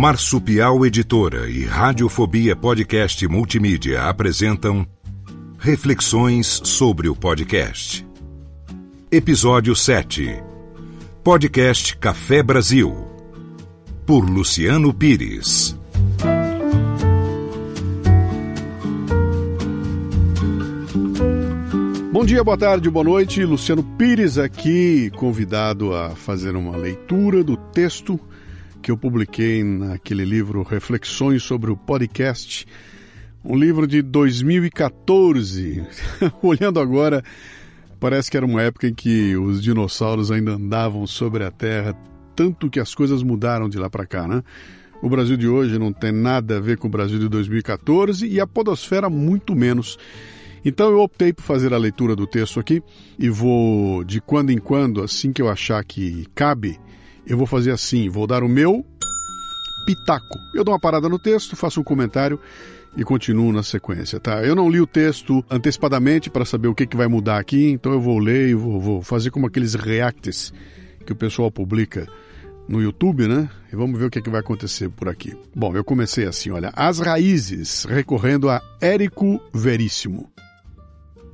Marsupial Editora e Radiofobia Podcast Multimídia apresentam Reflexões sobre o Podcast. Episódio 7 Podcast Café Brasil. Por Luciano Pires. Bom dia, boa tarde, boa noite. Luciano Pires aqui, convidado a fazer uma leitura do texto que eu publiquei naquele livro Reflexões sobre o Podcast, um livro de 2014. Olhando agora, parece que era uma época em que os dinossauros ainda andavam sobre a Terra, tanto que as coisas mudaram de lá para cá, né? O Brasil de hoje não tem nada a ver com o Brasil de 2014 e a Podosfera muito menos. Então eu optei por fazer a leitura do texto aqui e vou, de quando em quando, assim que eu achar que cabe, eu vou fazer assim, vou dar o meu pitaco. Eu dou uma parada no texto, faço um comentário e continuo na sequência, tá? Eu não li o texto antecipadamente para saber o que, que vai mudar aqui, então eu vou ler e vou, vou fazer como aqueles reacts que o pessoal publica no YouTube, né? E vamos ver o que, que vai acontecer por aqui. Bom, eu comecei assim, olha, As Raízes, recorrendo a Érico Veríssimo.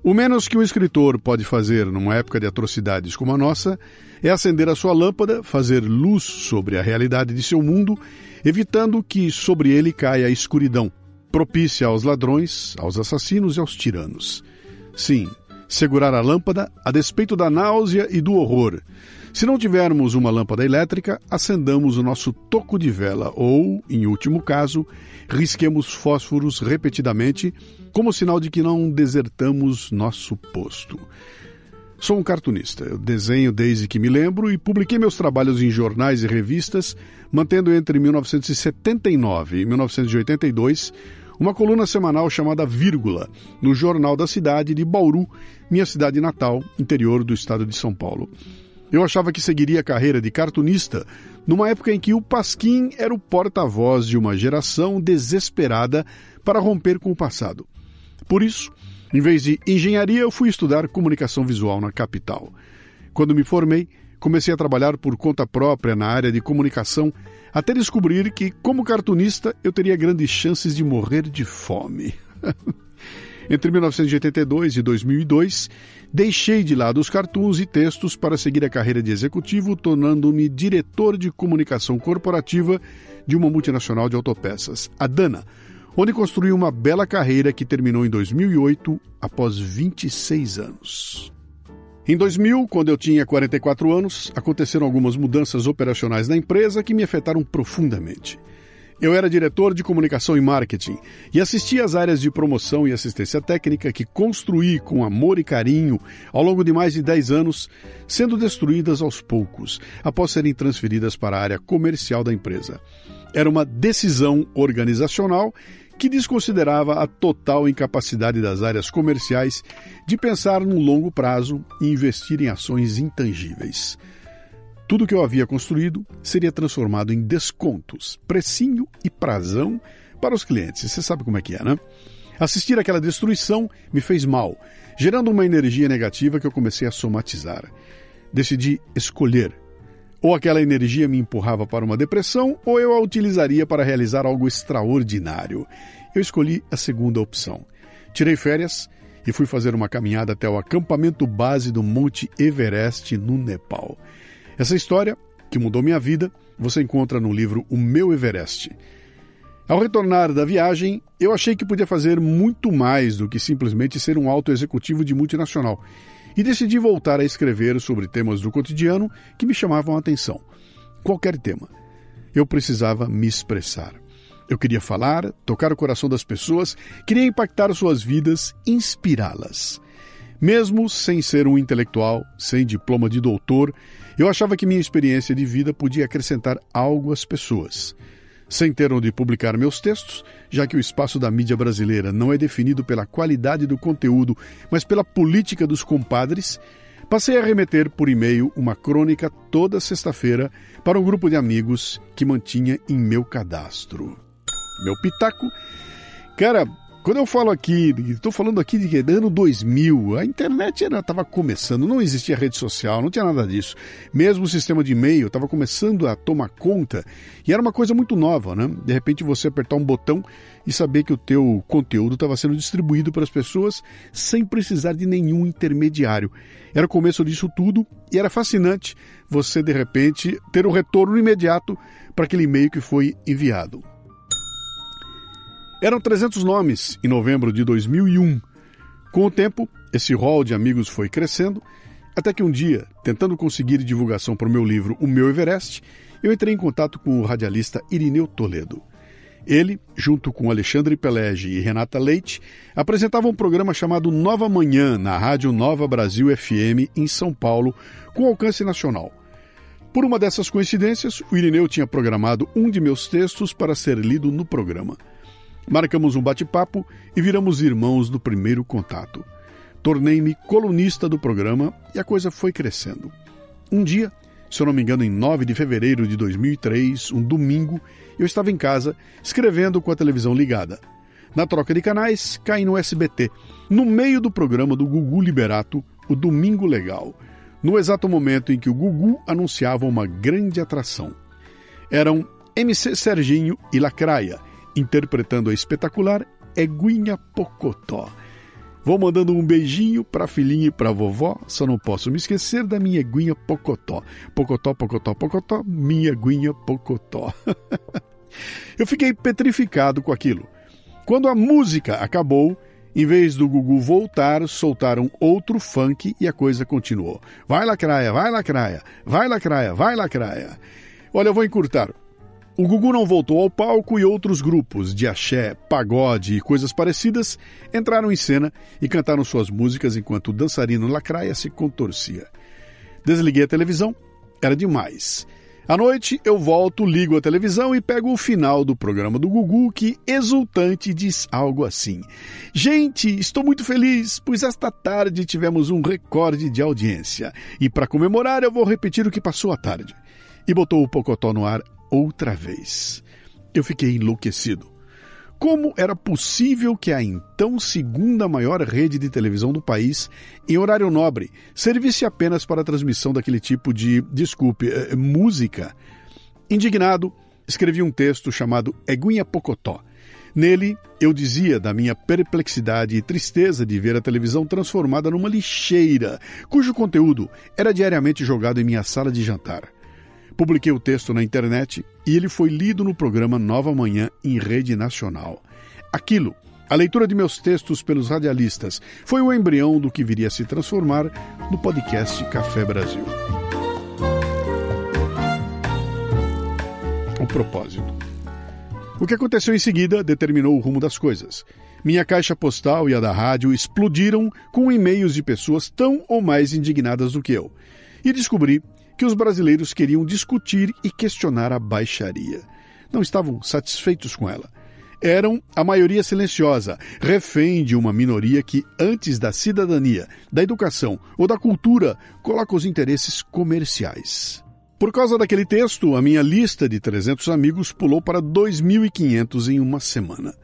O menos que um escritor pode fazer numa época de atrocidades como a nossa é acender a sua lâmpada, fazer luz sobre a realidade de seu mundo, evitando que sobre ele caia a escuridão, propícia aos ladrões, aos assassinos e aos tiranos. Sim, segurar a lâmpada a despeito da náusea e do horror. Se não tivermos uma lâmpada elétrica, acendamos o nosso toco de vela ou, em último caso, risquemos fósforos repetidamente como sinal de que não desertamos nosso posto. Sou um cartunista. Eu desenho desde que me lembro e publiquei meus trabalhos em jornais e revistas, mantendo entre 1979 e 1982 uma coluna semanal chamada Vírgula, no Jornal da Cidade de Bauru, minha cidade natal, interior do estado de São Paulo. Eu achava que seguiria a carreira de cartunista numa época em que o Pasquim era o porta-voz de uma geração desesperada para romper com o passado. Por isso, em vez de engenharia, eu fui estudar comunicação visual na capital. Quando me formei, comecei a trabalhar por conta própria na área de comunicação, até descobrir que, como cartunista, eu teria grandes chances de morrer de fome. Entre 1982 e 2002, deixei de lado os cartoons e textos para seguir a carreira de executivo, tornando-me diretor de comunicação corporativa de uma multinacional de autopeças, a Dana, onde construiu uma bela carreira que terminou em 2008, após 26 anos. Em 2000, quando eu tinha 44 anos, aconteceram algumas mudanças operacionais na empresa que me afetaram profundamente. Eu era diretor de comunicação e marketing e assistia às áreas de promoção e assistência técnica que construí com amor e carinho ao longo de mais de 10 anos, sendo destruídas aos poucos, após serem transferidas para a área comercial da empresa. Era uma decisão organizacional que desconsiderava a total incapacidade das áreas comerciais de pensar no longo prazo e investir em ações intangíveis. Tudo que eu havia construído seria transformado em descontos, precinho e prazão para os clientes. Você sabe como é que é, né? Assistir aquela destruição me fez mal, gerando uma energia negativa que eu comecei a somatizar. Decidi escolher. Ou aquela energia me empurrava para uma depressão, ou eu a utilizaria para realizar algo extraordinário. Eu escolhi a segunda opção. Tirei férias e fui fazer uma caminhada até o acampamento base do Monte Everest, no Nepal. Essa história, que mudou minha vida, você encontra no livro O Meu Everest. Ao retornar da viagem, eu achei que podia fazer muito mais do que simplesmente ser um alto executivo de multinacional e decidi voltar a escrever sobre temas do cotidiano que me chamavam a atenção. Qualquer tema. Eu precisava me expressar. Eu queria falar, tocar o coração das pessoas, queria impactar suas vidas, inspirá-las. Mesmo sem ser um intelectual, sem diploma de doutor, eu achava que minha experiência de vida podia acrescentar algo às pessoas. Sem ter onde publicar meus textos, já que o espaço da mídia brasileira não é definido pela qualidade do conteúdo, mas pela política dos compadres, passei a remeter por e-mail uma crônica toda sexta-feira para um grupo de amigos que mantinha em meu cadastro. Meu pitaco. Cara, quando eu falo aqui, estou falando aqui de ano 2000, a internet estava começando, não existia rede social, não tinha nada disso. Mesmo o sistema de e-mail estava começando a tomar conta e era uma coisa muito nova, né? De repente você apertar um botão e saber que o teu conteúdo estava sendo distribuído para as pessoas sem precisar de nenhum intermediário. Era o começo disso tudo e era fascinante você de repente ter o um retorno imediato para aquele e-mail que foi enviado. Eram 300 nomes em novembro de 2001. Com o tempo, esse rol de amigos foi crescendo, até que um dia, tentando conseguir divulgação para o meu livro O Meu Everest, eu entrei em contato com o radialista Irineu Toledo. Ele, junto com Alexandre Pelege e Renata Leite, apresentavam um programa chamado Nova Manhã na Rádio Nova Brasil FM em São Paulo, com alcance nacional. Por uma dessas coincidências, o Irineu tinha programado um de meus textos para ser lido no programa. Marcamos um bate-papo e viramos irmãos do primeiro contato. Tornei-me colunista do programa e a coisa foi crescendo. Um dia, se eu não me engano, em 9 de fevereiro de 2003, um domingo, eu estava em casa escrevendo com a televisão ligada. Na troca de canais, caí no SBT, no meio do programa do Gugu Liberato, o Domingo Legal, no exato momento em que o Gugu anunciava uma grande atração. Eram MC Serginho e Lacraia, interpretando a espetacular Eguinha Pocotó. Vou mandando um beijinho para a filhinha e para a vovó, só não posso me esquecer da minha Eguinha Pocotó. Pocotó, Pocotó, Pocotó, minha Eguinha Pocotó. Eu fiquei petrificado com aquilo. Quando a música acabou, em vez do Gugu voltar, soltaram outro funk e a coisa continuou. Vai lacraia, vai lacraia, vai lacraia, vai lacraia. Olha, eu vou encurtar. O Gugu não voltou ao palco e outros grupos de axé, pagode e coisas parecidas entraram em cena e cantaram suas músicas enquanto o dançarino Lacraia se contorcia. Desliguei a televisão, era demais. À noite eu volto, ligo a televisão e pego o final do programa do Gugu que, exultante, diz algo assim: Gente, estou muito feliz, pois esta tarde tivemos um recorde de audiência. E para comemorar eu vou repetir o que passou à tarde. E botou o Pocotó no ar outra vez. Eu fiquei enlouquecido. Como era possível que a então segunda maior rede de televisão do país, em horário nobre, servisse apenas para a transmissão daquele tipo de, desculpe, eh, música? Indignado, escrevi um texto chamado Eguinha Pocotó. Nele, eu dizia da minha perplexidade e tristeza de ver a televisão transformada numa lixeira, cujo conteúdo era diariamente jogado em minha sala de jantar. Publiquei o texto na internet e ele foi lido no programa Nova Manhã em rede nacional. Aquilo, a leitura de meus textos pelos radialistas, foi o embrião do que viria a se transformar no podcast Café Brasil. O propósito. O que aconteceu em seguida determinou o rumo das coisas. Minha caixa postal e a da rádio explodiram com e-mails de pessoas tão ou mais indignadas do que eu. E descobri que os brasileiros queriam discutir e questionar a baixaria. Não estavam satisfeitos com ela. Eram a maioria silenciosa, refém de uma minoria que, antes da cidadania, da educação ou da cultura, coloca os interesses comerciais. Por causa daquele texto, a minha lista de 300 amigos pulou para 2.500 em uma semana.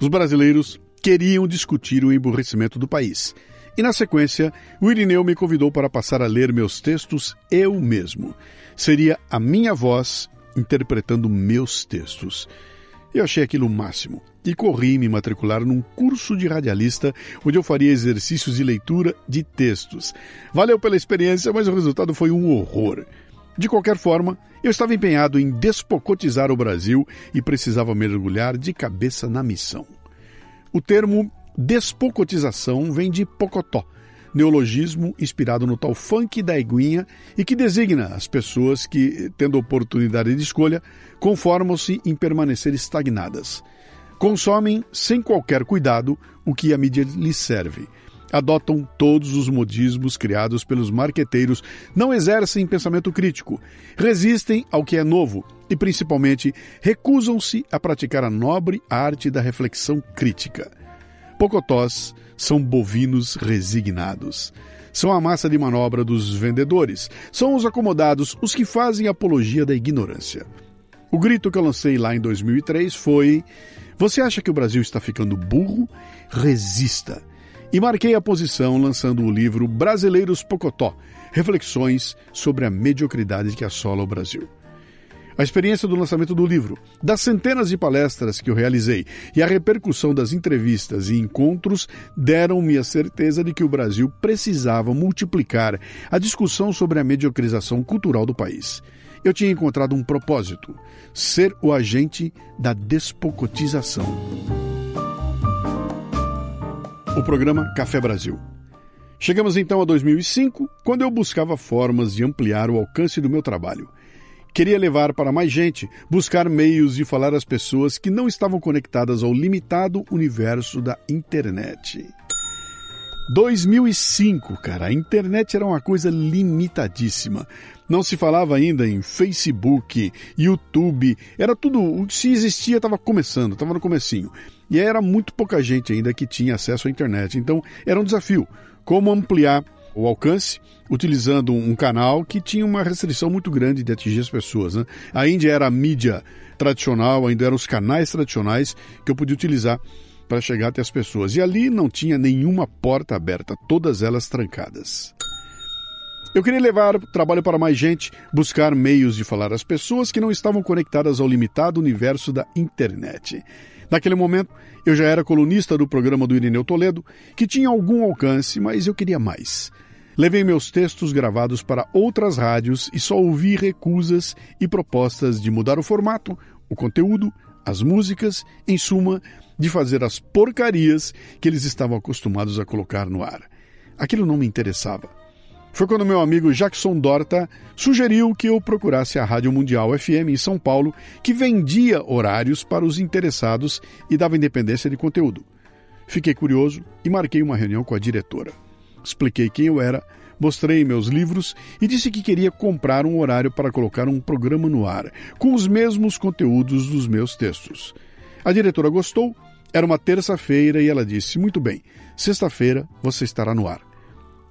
Os brasileiros queriam discutir o emburrecimento do país e na sequência, o Irineu me convidou para passar a ler meus textos eu mesmo. Seria a minha voz interpretando meus textos. Eu achei aquilo o máximo e corri me matricular num curso de radialista onde eu faria exercícios de leitura de textos. Valeu pela experiência, mas o resultado foi um horror. De qualquer forma, eu estava empenhado em despocotizar o Brasil e precisava mergulhar de cabeça na missão. O termo Despocotização vem de pocotó, neologismo inspirado no tal funk da eguinha e que designa as pessoas que, tendo oportunidade de escolha, conformam-se em permanecer estagnadas. Consomem, sem qualquer cuidado, o que a mídia lhes serve. adotam todos os modismos criados pelos marqueteiros, não exercem pensamento crítico, resistem ao que é novo e, principalmente, recusam-se a praticar a nobre arte da reflexão crítica. Pocotós são bovinos resignados. São a massa de manobra dos vendedores, são os acomodados, os que fazem apologia da ignorância. O grito que eu lancei lá em 2003 foi: Você acha que o Brasil está ficando burro? Resista e marquei a posição lançando o livro Brasileiros Pocotó Reflexões sobre a mediocridade que assola o Brasil. A experiência do lançamento do livro, das centenas de palestras que eu realizei e a repercussão das entrevistas e encontros deram-me a certeza de que o Brasil precisava multiplicar a discussão sobre a mediocrização cultural do país. Eu tinha encontrado um propósito: ser o agente da despocotização o programa Café Brasil. Chegamos então a 2005, quando eu buscava formas de ampliar o alcance do meu trabalho. Queria levar para mais gente, buscar meios de falar às pessoas que não estavam conectadas ao limitado universo da internet. 2005, cara, a internet era uma coisa limitadíssima. Não se falava ainda em Facebook, YouTube, era tudo, se existia estava começando, estava no comecinho. E era muito pouca gente ainda que tinha acesso à internet. Então era um desafio. Como ampliar o alcance utilizando um canal que tinha uma restrição muito grande de atingir as pessoas. Né? Ainda era a mídia tradicional, ainda eram os canais tradicionais que eu podia utilizar para chegar até as pessoas. E ali não tinha nenhuma porta aberta, todas elas trancadas. Eu queria levar o trabalho para mais gente, buscar meios de falar às pessoas que não estavam conectadas ao limitado universo da internet. Naquele momento, eu já era colunista do programa do Irineu Toledo, que tinha algum alcance, mas eu queria mais. Levei meus textos gravados para outras rádios e só ouvi recusas e propostas de mudar o formato, o conteúdo, as músicas, em suma, de fazer as porcarias que eles estavam acostumados a colocar no ar. Aquilo não me interessava. Foi quando meu amigo Jackson Dorta sugeriu que eu procurasse a Rádio Mundial FM em São Paulo, que vendia horários para os interessados e dava independência de conteúdo. Fiquei curioso e marquei uma reunião com a diretora. Expliquei quem eu era, mostrei meus livros e disse que queria comprar um horário para colocar um programa no ar, com os mesmos conteúdos dos meus textos. A diretora gostou, era uma terça-feira e ela disse: Muito bem, sexta-feira você estará no ar.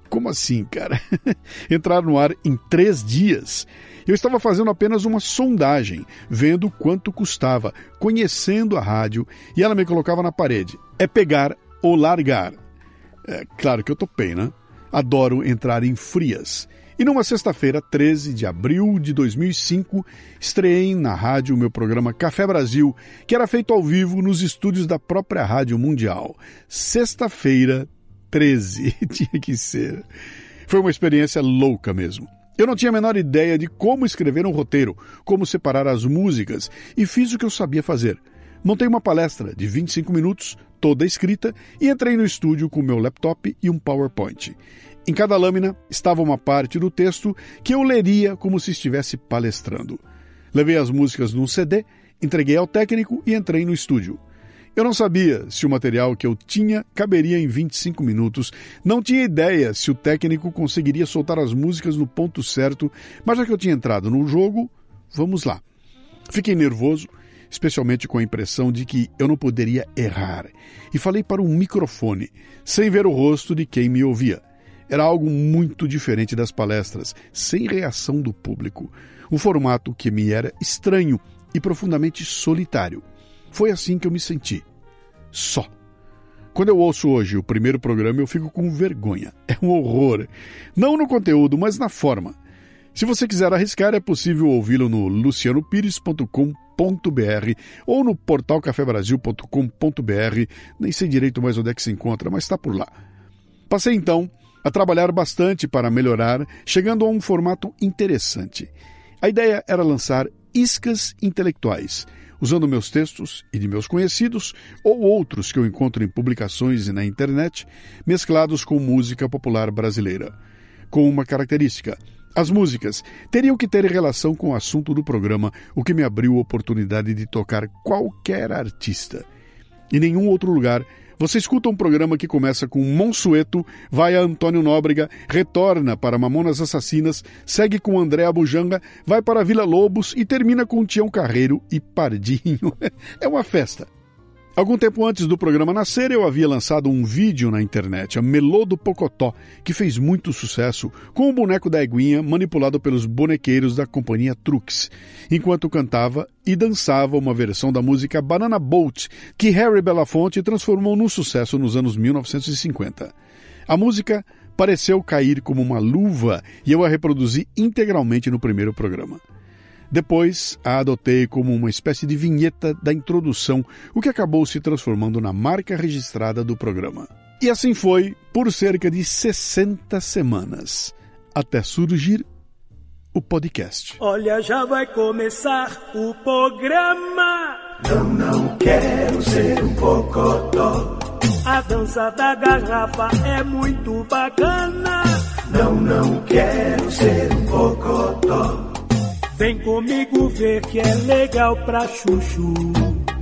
Como assim, cara? Entrar no ar em três dias. Eu estava fazendo apenas uma sondagem, vendo quanto custava, conhecendo a rádio, e ela me colocava na parede. É pegar ou largar. É claro que eu topei, né? Adoro entrar em frias. E numa sexta-feira, 13 de abril de 2005, estreiei na rádio o meu programa Café Brasil, que era feito ao vivo nos estúdios da própria Rádio Mundial. Sexta-feira, 13. Tinha que ser. Foi uma experiência louca mesmo. Eu não tinha a menor ideia de como escrever um roteiro, como separar as músicas, e fiz o que eu sabia fazer. Montei uma palestra de 25 minutos, toda escrita, e entrei no estúdio com meu laptop e um PowerPoint. Em cada lâmina estava uma parte do texto que eu leria como se estivesse palestrando. Levei as músicas num CD, entreguei ao técnico e entrei no estúdio. Eu não sabia se o material que eu tinha caberia em 25 minutos, não tinha ideia se o técnico conseguiria soltar as músicas no ponto certo, mas já que eu tinha entrado no jogo, vamos lá. Fiquei nervoso, especialmente com a impressão de que eu não poderia errar, e falei para um microfone, sem ver o rosto de quem me ouvia. Era algo muito diferente das palestras, sem reação do público. Um formato que me era estranho e profundamente solitário. Foi assim que eu me senti. Só. Quando eu ouço hoje o primeiro programa, eu fico com vergonha. É um horror. Não no conteúdo, mas na forma. Se você quiser arriscar, é possível ouvi-lo no lucianopires.com.br ou no portal cafebrasil.com.br. Nem sei direito mais onde é que se encontra, mas está por lá. Passei então a trabalhar bastante para melhorar, chegando a um formato interessante. A ideia era lançar iscas intelectuais usando meus textos e de meus conhecidos ou outros que eu encontro em publicações e na internet, mesclados com música popular brasileira. Com uma característica: as músicas teriam que ter relação com o assunto do programa, o que me abriu a oportunidade de tocar qualquer artista. Em nenhum outro lugar Você escuta um programa que começa com Monsueto, vai a Antônio Nóbrega, retorna para Mamonas Assassinas, segue com André Abujanga, vai para Vila Lobos e termina com Tião Carreiro e Pardinho. é uma festa. Algum tempo antes do programa nascer, eu havia lançado um vídeo na internet, a Melô do Pocotó, que fez muito sucesso, com o boneco da Eguinha manipulado pelos bonequeiros da companhia Trux, enquanto cantava e dançava uma versão da música Banana Boat, que Harry Belafonte transformou num sucesso nos anos 1950. A música pareceu cair como uma luva e eu a reproduzi integralmente no primeiro programa. Depois a adotei como uma espécie de vinheta da introdução, o que acabou se transformando na marca registrada do programa. E assim foi por cerca de 60 semanas, até surgir o podcast. Olha, já vai começar o programa. Não, não quero ser um cocotó. A dança da garrafa é muito bacana. Não, não quero ser um cocotó. Vem comigo ver que é legal pra chuchu.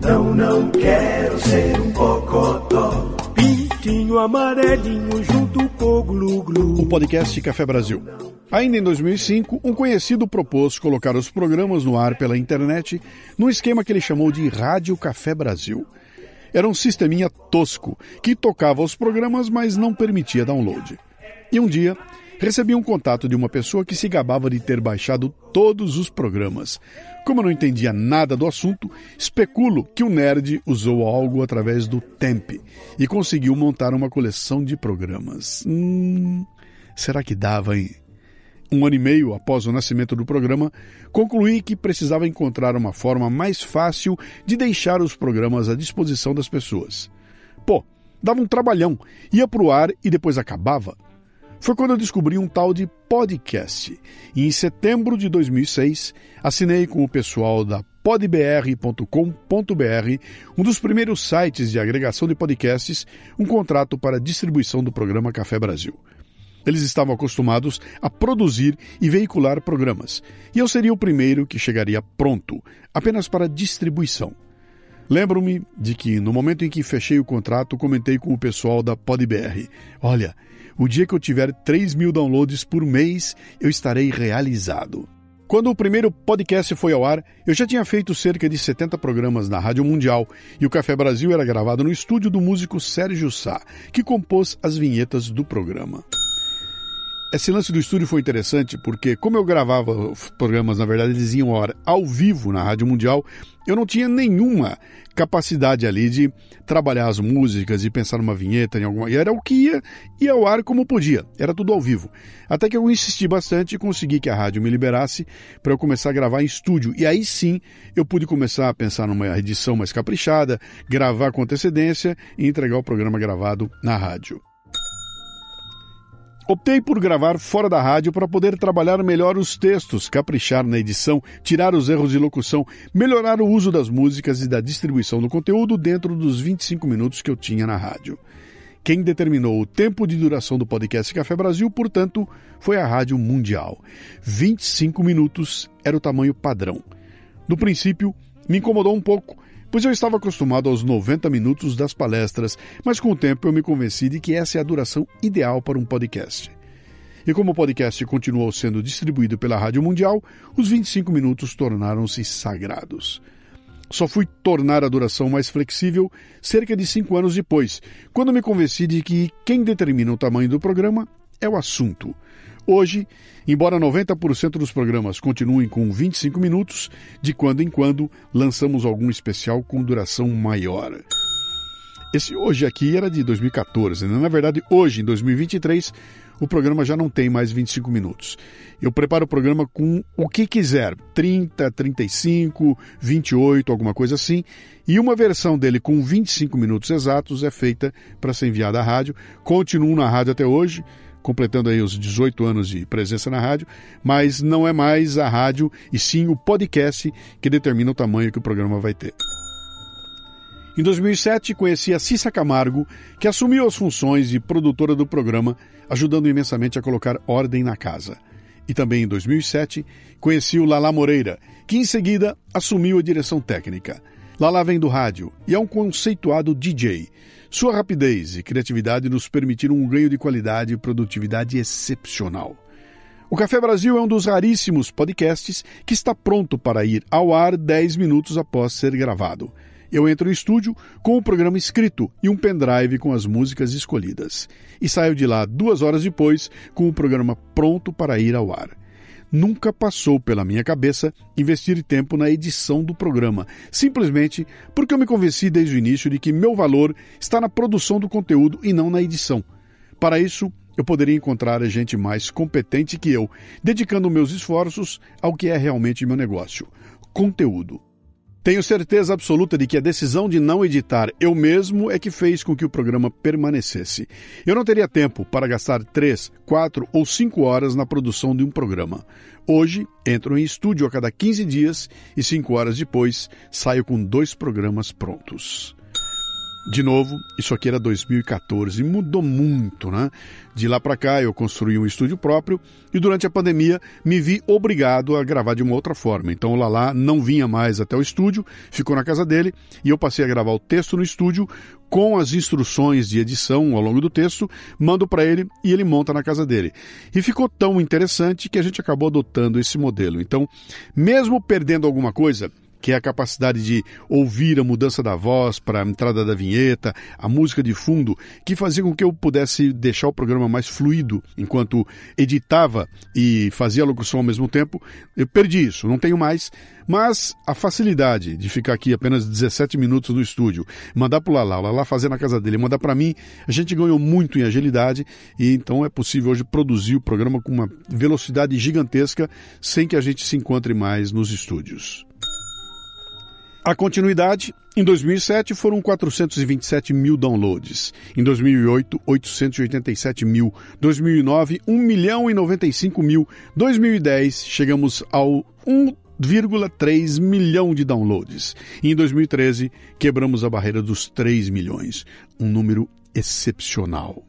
Não, não quero ser um cocotó. Pintinho amarelinho junto com o glu-glu. O podcast Café Brasil. Ainda em 2005, um conhecido propôs colocar os programas no ar pela internet num esquema que ele chamou de Rádio Café Brasil. Era um sisteminha tosco que tocava os programas, mas não permitia download. E um dia, recebi um contato de uma pessoa que se gabava de ter baixado todos os programas. Como eu não entendia nada do assunto, especulo que o nerd usou algo através do Temp e conseguiu montar uma coleção de programas. Hum, será que dava, hein? Um ano e meio após o nascimento do programa, concluí que precisava encontrar uma forma mais fácil de deixar os programas à disposição das pessoas. Pô, dava um trabalhão, ia pro ar e depois acabava foi quando eu descobri um tal de podcast. E em setembro de 2006, assinei com o pessoal da podbr.com.br, um dos primeiros sites de agregação de podcasts, um contrato para distribuição do programa Café Brasil. Eles estavam acostumados a produzir e veicular programas, e eu seria o primeiro que chegaria pronto, apenas para distribuição. Lembro-me de que, no momento em que fechei o contrato, comentei com o pessoal da PodBR: Olha, o dia que eu tiver 3 mil downloads por mês, eu estarei realizado. Quando o primeiro podcast foi ao ar, eu já tinha feito cerca de 70 programas na Rádio Mundial e o Café Brasil era gravado no estúdio do músico Sérgio Sá, que compôs as vinhetas do programa. Esse lance do estúdio foi interessante porque, como eu gravava os programas, na verdade, eles iam hora ao vivo na Rádio Mundial, eu não tinha nenhuma capacidade ali de trabalhar as músicas e pensar numa vinheta em alguma. E era o que ia, ia ao ar como podia, era tudo ao vivo. Até que eu insisti bastante e consegui que a rádio me liberasse para eu começar a gravar em estúdio. E aí sim eu pude começar a pensar numa edição mais caprichada, gravar com antecedência e entregar o programa gravado na rádio. Optei por gravar fora da rádio para poder trabalhar melhor os textos, caprichar na edição, tirar os erros de locução, melhorar o uso das músicas e da distribuição do conteúdo dentro dos 25 minutos que eu tinha na rádio. Quem determinou o tempo de duração do podcast Café Brasil, portanto, foi a Rádio Mundial. 25 minutos era o tamanho padrão. No princípio, me incomodou um pouco pois eu estava acostumado aos 90 minutos das palestras, mas com o tempo eu me convenci de que essa é a duração ideal para um podcast. E como o podcast continuou sendo distribuído pela Rádio Mundial, os 25 minutos tornaram-se sagrados. Só fui tornar a duração mais flexível cerca de cinco anos depois, quando me convenci de que quem determina o tamanho do programa é o assunto. Hoje, embora 90% dos programas continuem com 25 minutos, de quando em quando lançamos algum especial com duração maior. Esse hoje aqui era de 2014, né? na verdade, hoje, em 2023, o programa já não tem mais 25 minutos. Eu preparo o programa com o que quiser, 30, 35, 28, alguma coisa assim, e uma versão dele com 25 minutos exatos é feita para ser enviada à rádio. Continuo na rádio até hoje, completando aí os 18 anos de presença na rádio, mas não é mais a rádio e sim o podcast que determina o tamanho que o programa vai ter. Em 2007, conheci a Cissa Camargo, que assumiu as funções de produtora do programa, ajudando imensamente a colocar ordem na casa. E também em 2007, conheci o Lala Moreira, que em seguida assumiu a direção técnica. Lala vem do rádio e é um conceituado DJ Sua rapidez e criatividade nos permitiram um ganho de qualidade e produtividade excepcional. O Café Brasil é um dos raríssimos podcasts que está pronto para ir ao ar 10 minutos após ser gravado. Eu entro no estúdio com o programa escrito e um pendrive com as músicas escolhidas. E saio de lá duas horas depois com o programa pronto para ir ao ar. Nunca passou pela minha cabeça investir tempo na edição do programa, simplesmente porque eu me convenci desde o início de que meu valor está na produção do conteúdo e não na edição. Para isso, eu poderia encontrar gente mais competente que eu, dedicando meus esforços ao que é realmente meu negócio: conteúdo. Tenho certeza absoluta de que a decisão de não editar eu mesmo é que fez com que o programa permanecesse. Eu não teria tempo para gastar três, quatro ou cinco horas na produção de um programa. Hoje, entro em estúdio a cada 15 dias e cinco horas depois saio com dois programas prontos. De novo, isso aqui era 2014 e mudou muito, né? De lá para cá eu construí um estúdio próprio e durante a pandemia me vi obrigado a gravar de uma outra forma. Então o Lala não vinha mais até o estúdio, ficou na casa dele e eu passei a gravar o texto no estúdio com as instruções de edição ao longo do texto, mando para ele e ele monta na casa dele. E ficou tão interessante que a gente acabou adotando esse modelo. Então, mesmo perdendo alguma coisa, que é a capacidade de ouvir a mudança da voz para a entrada da vinheta, a música de fundo, que fazia com que eu pudesse deixar o programa mais fluido enquanto editava e fazia a locução ao mesmo tempo. Eu perdi isso, não tenho mais, mas a facilidade de ficar aqui apenas 17 minutos no estúdio, mandar para o Lala, o Lala fazer na casa dele, mandar para mim, a gente ganhou muito em agilidade e então é possível hoje produzir o programa com uma velocidade gigantesca sem que a gente se encontre mais nos estúdios. A continuidade, em 2007 foram 427 mil downloads, em 2008 887 mil, 2009 1 milhão e 95 mil, 2010 chegamos ao 1,3 milhão de downloads. E em 2013 quebramos a barreira dos 3 milhões, um número excepcional.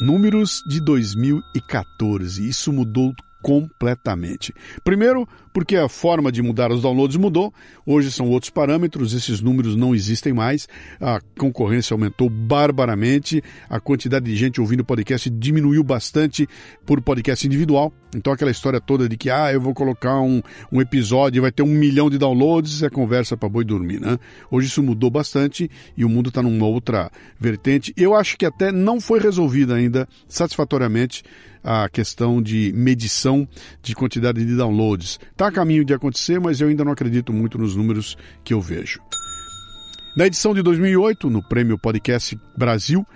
Números de 2014, isso mudou completamente. Primeiro, porque a forma de mudar os downloads mudou, hoje são outros parâmetros, esses números não existem mais, a concorrência aumentou barbaramente, a quantidade de gente ouvindo podcast diminuiu bastante por podcast individual. Então, aquela história toda de que, ah, eu vou colocar um, um episódio e vai ter um milhão de downloads, é conversa para boi dormir, né? Hoje isso mudou bastante e o mundo está numa outra vertente. Eu acho que até não foi resolvida ainda satisfatoriamente a questão de medição de quantidade de downloads. Está a caminho de acontecer, mas eu ainda não acredito muito nos números que eu vejo. Na edição de 2008, no Prêmio Podcast Brasil,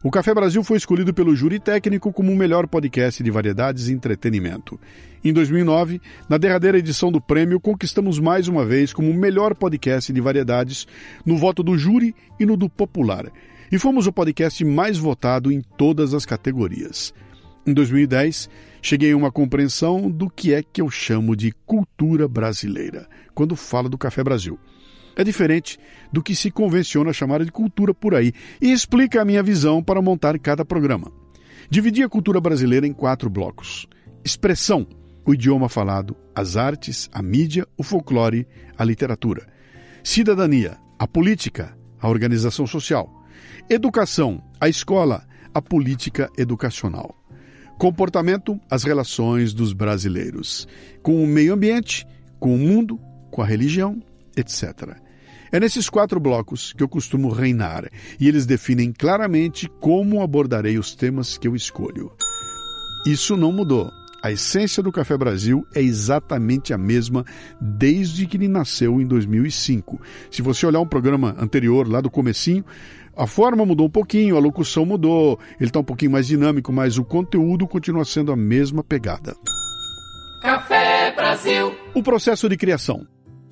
o Café Brasil foi escolhido pelo júri técnico como o melhor podcast de variedades e entretenimento. Em 2009, na derradeira edição do prêmio, conquistamos mais uma vez como o melhor podcast de variedades no voto do júri e no do popular. E fomos o podcast mais votado em todas as categorias. Em 2010, cheguei a uma compreensão do que é que eu chamo de cultura brasileira, quando falo do Café Brasil. É diferente do que se convenciona chamar de cultura por aí e explica a minha visão para montar cada programa. Dividi a cultura brasileira em quatro blocos: expressão, o idioma falado, as artes, a mídia, o folclore, a literatura. Cidadania, a política, a organização social. Educação, a escola, a política educacional. Comportamento, as relações dos brasileiros, com o meio ambiente, com o mundo, com a religião, etc. É nesses quatro blocos que eu costumo reinar, e eles definem claramente como abordarei os temas que eu escolho. Isso não mudou. A essência do Café Brasil é exatamente a mesma desde que ele nasceu em 2005. Se você olhar um programa anterior, lá do comecinho, a forma mudou um pouquinho, a locução mudou, ele está um pouquinho mais dinâmico, mas o conteúdo continua sendo a mesma pegada. Café Brasil. O processo de criação.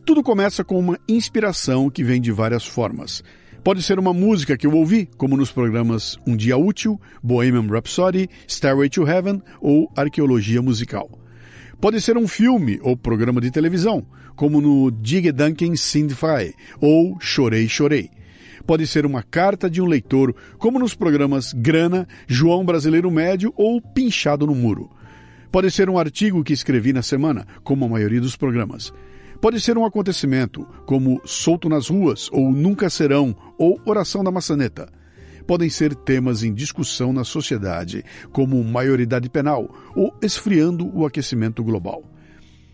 Tudo começa com uma inspiração que vem de várias formas. Pode ser uma música que eu ouvi, como nos programas Um Dia Útil, Bohemian Rhapsody, Stairway to Heaven ou Arqueologia Musical. Pode ser um filme ou programa de televisão, como no Dig Duncan Sindfy ou Chorei Chorei pode ser uma carta de um leitor, como nos programas Grana, João Brasileiro Médio ou Pinchado no Muro. Pode ser um artigo que escrevi na semana, como a maioria dos programas. Pode ser um acontecimento, como Solto nas Ruas, ou Nunca Serão, ou Oração da Maçaneta. podem ser temas em discussão na sociedade, como maioridade penal ou esfriando o aquecimento global.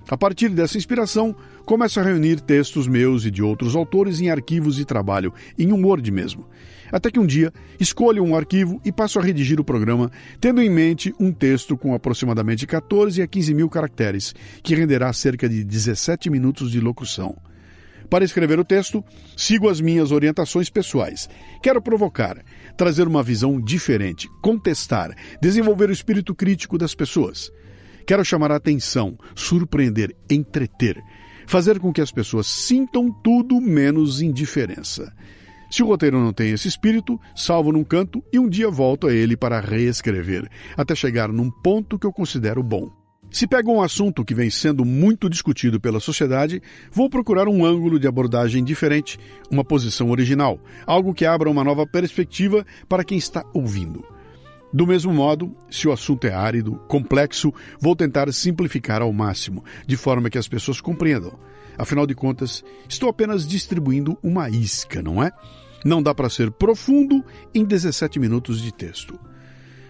A partir dessa inspiração, começo a reunir textos meus e de outros autores em arquivos de trabalho, em um Word mesmo. Até que um dia escolho um arquivo e passo a redigir o programa, tendo em mente um texto com aproximadamente 14 a 15 mil caracteres, que renderá cerca de 17 minutos de locução. Para escrever o texto, sigo as minhas orientações pessoais. Quero provocar, trazer uma visão diferente, contestar, desenvolver o espírito crítico das pessoas. Quero chamar a atenção, surpreender, entreter, fazer com que as pessoas sintam tudo menos indiferença. Se o roteiro não tem esse espírito, salvo num canto e um dia volto a ele para reescrever, até chegar num ponto que eu considero bom. Se pego um assunto que vem sendo muito discutido pela sociedade, vou procurar um ângulo de abordagem diferente, uma posição original, algo que abra uma nova perspectiva para quem está ouvindo. Do mesmo modo, se o assunto é árido, complexo, vou tentar simplificar ao máximo, de forma que as pessoas compreendam. Afinal de contas, estou apenas distribuindo uma isca, não é? Não dá para ser profundo em 17 minutos de texto.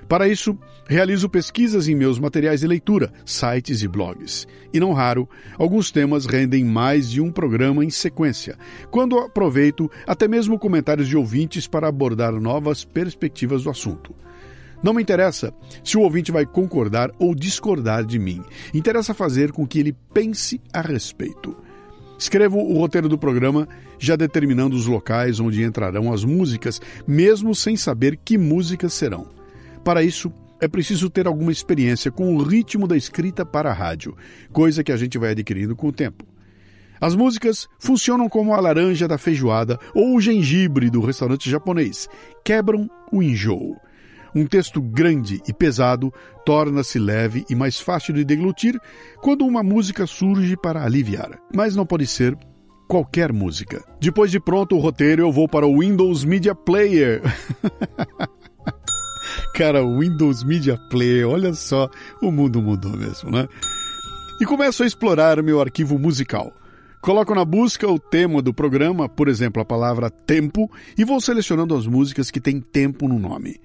Para isso, realizo pesquisas em meus materiais de leitura, sites e blogs. E não raro, alguns temas rendem mais de um programa em sequência, quando aproveito até mesmo comentários de ouvintes para abordar novas perspectivas do assunto. Não me interessa se o ouvinte vai concordar ou discordar de mim. Interessa fazer com que ele pense a respeito. Escrevo o roteiro do programa já determinando os locais onde entrarão as músicas, mesmo sem saber que músicas serão. Para isso, é preciso ter alguma experiência com o ritmo da escrita para a rádio, coisa que a gente vai adquirindo com o tempo. As músicas funcionam como a laranja da feijoada ou o gengibre do restaurante japonês, quebram o enjoo. Um texto grande e pesado torna-se leve e mais fácil de deglutir quando uma música surge para aliviar. Mas não pode ser qualquer música. Depois de pronto o roteiro, eu vou para o Windows Media Player. Cara, o Windows Media Player, olha só, o mundo mudou mesmo, né? E começo a explorar meu arquivo musical. Coloco na busca o tema do programa, por exemplo, a palavra tempo, e vou selecionando as músicas que têm tempo no nome.